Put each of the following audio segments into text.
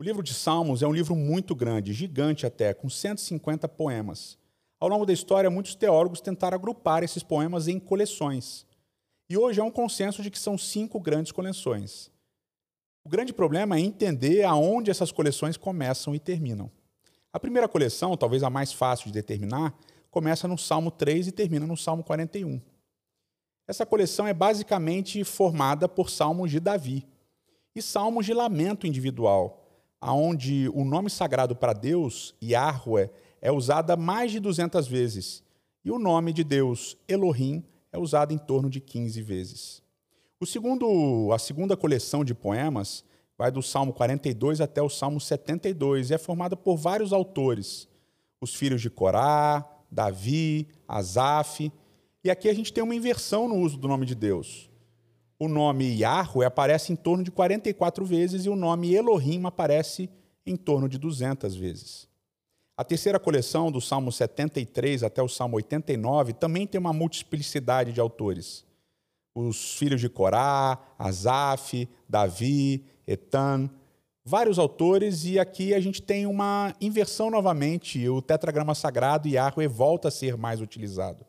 O livro de Salmos é um livro muito grande, gigante até, com 150 poemas. Ao longo da história, muitos teólogos tentaram agrupar esses poemas em coleções. E hoje há um consenso de que são cinco grandes coleções. O grande problema é entender aonde essas coleções começam e terminam. A primeira coleção, talvez a mais fácil de determinar, começa no Salmo 3 e termina no Salmo 41. Essa coleção é basicamente formada por salmos de Davi e salmos de lamento individual, onde o nome sagrado para Deus, Yahweh, é usado mais de 200 vezes, e o nome de Deus, Elohim, é usado em torno de 15 vezes. O segundo, a segunda coleção de poemas vai do Salmo 42 até o Salmo 72 e é formada por vários autores, os filhos de Corá, Davi, Asaf, e aqui a gente tem uma inversão no uso do nome de Deus o nome Yahweh aparece em torno de 44 vezes e o nome Elohim aparece em torno de 200 vezes. A terceira coleção, do Salmo 73 até o Salmo 89, também tem uma multiplicidade de autores. Os filhos de Corá, Asaf, Davi, Etan, vários autores, e aqui a gente tem uma inversão novamente. O tetragrama sagrado Yahweh volta a ser mais utilizado.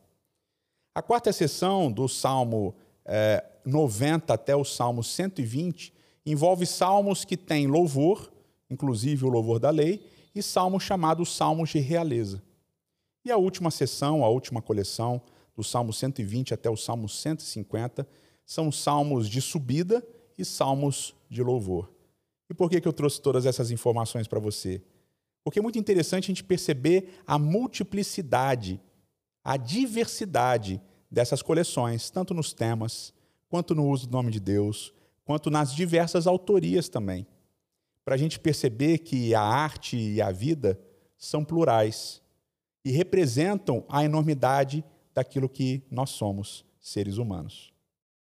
A quarta seção do Salmo é, 90 até o Salmo 120 envolve salmos que têm louvor, inclusive o louvor da lei, e salmos chamados salmos de realeza. E a última sessão, a última coleção, do Salmo 120 até o Salmo 150, são salmos de subida e salmos de louvor. E por que, que eu trouxe todas essas informações para você? Porque é muito interessante a gente perceber a multiplicidade, a diversidade dessas coleções, tanto nos temas, quanto no uso do nome de Deus, quanto nas diversas autorias também. Para a gente perceber que a arte e a vida são plurais e representam a enormidade daquilo que nós somos, seres humanos.